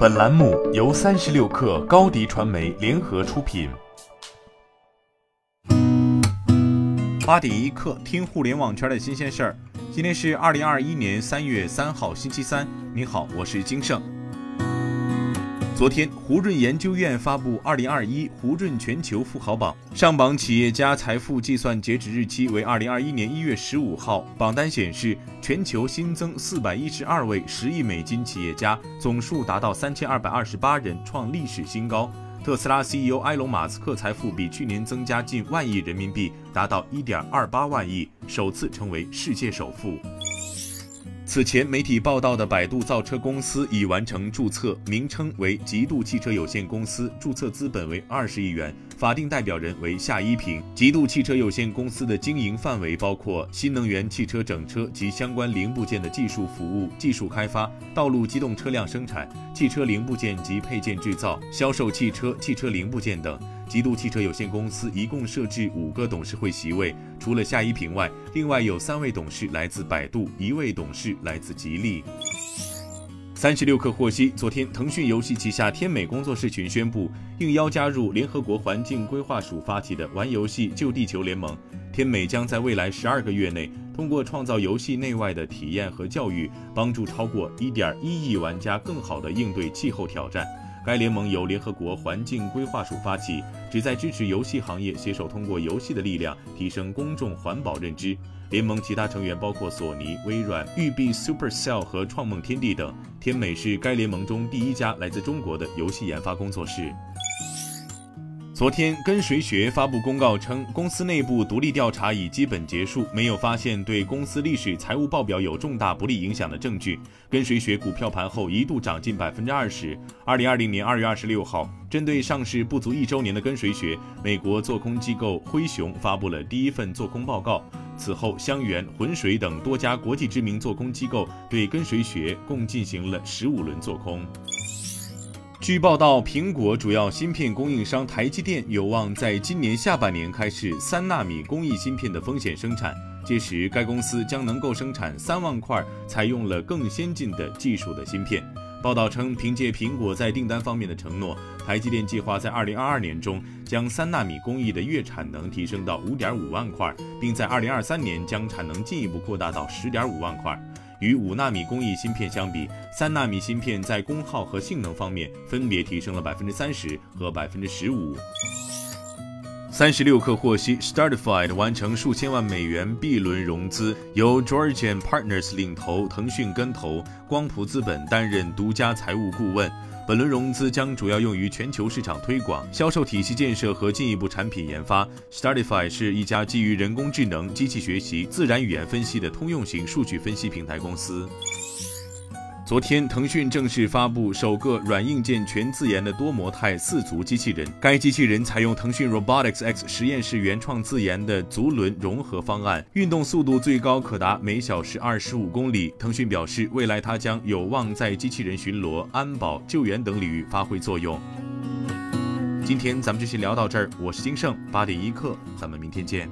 本栏目由三十六氪高低传媒联合出品。八点一刻，听互联网圈的新鲜事儿。今天是二零二一年三月三号，星期三。你好，我是金盛。昨天，胡润研究院发布《二零二一胡润全球富豪榜》，上榜企业家财富计算截止日期为二零二一年一月十五号。榜单显示，全球新增四百一十二位十亿美金企业家，总数达到三千二百二十八人，创历史新高。特斯拉 CEO 埃隆·马斯克财富比去年增加近万亿人民币，达到一点二八万亿，首次成为世界首富。此前媒体报道的百度造车公司已完成注册，名称为极度汽车有限公司，注册资本为二十亿元，法定代表人为夏一平。极度汽车有限公司的经营范围包括新能源汽车整车及相关零部件的技术服务、技术开发、道路机动车辆生产、汽车零部件及配件制造、销售汽车、汽车零部件等。极度汽车有限公司一共设置五个董事会席位，除了夏一平外，另外有三位董事来自百度，一位董事来自吉利。三十六氪获悉，昨天腾讯游戏旗下天美工作室群宣布，应邀加入联合国环境规划署发起的玩游戏救地球联盟。天美将在未来十二个月内，通过创造游戏内外的体验和教育，帮助超过一点一亿玩家更好地应对气候挑战。该联盟由联合国环境规划署发起，旨在支持游戏行业携手通过游戏的力量提升公众环保认知。联盟其他成员包括索尼、微软、育碧、Supercell 和创梦天地等。天美是该联盟中第一家来自中国的游戏研发工作室。昨天，跟随学发布公告称，公司内部独立调查已基本结束，没有发现对公司历史财务报表有重大不利影响的证据。跟随学股票盘后一度涨近百分之二十。二零二零年二月二十六号，针对上市不足一周年的跟随学，美国做空机构灰熊发布了第一份做空报告。此后，香园、浑水等多家国际知名做空机构对跟随学共进行了十五轮做空。据报道，苹果主要芯片供应商台积电有望在今年下半年开始三纳米工艺芯片的风险生产，届时该公司将能够生产三万块采用了更先进的技术的芯片。报道称，凭借苹果在订单方面的承诺，台积电计划在二零二二年中将三纳米工艺的月产能提升到五点五万块，并在二零二三年将产能进一步扩大到十点五万块。与五纳米工艺芯片相比，三纳米芯片在功耗和性能方面分别提升了百分之三十和百分之十五。三十六氪获悉，Startified 完成数千万美元 B 轮融资，由 Georgian Partners 领投，腾讯跟投，光谱资本担任独家财务顾问。本轮融资将主要用于全球市场推广、销售体系建设和进一步产品研发。Startify 是一家基于人工智能、机器学习、自然语言分析的通用型数据分析平台公司。昨天，腾讯正式发布首个软硬件全自研的多模态四足机器人。该机器人采用腾讯 Robotics X 实验室原创自研的足轮融合方案，运动速度最高可达每小时二十五公里。腾讯表示，未来它将有望在机器人巡逻、安保、救援等领域发挥作用。今天咱们就先聊到这儿，我是金盛八点一刻，咱们明天见。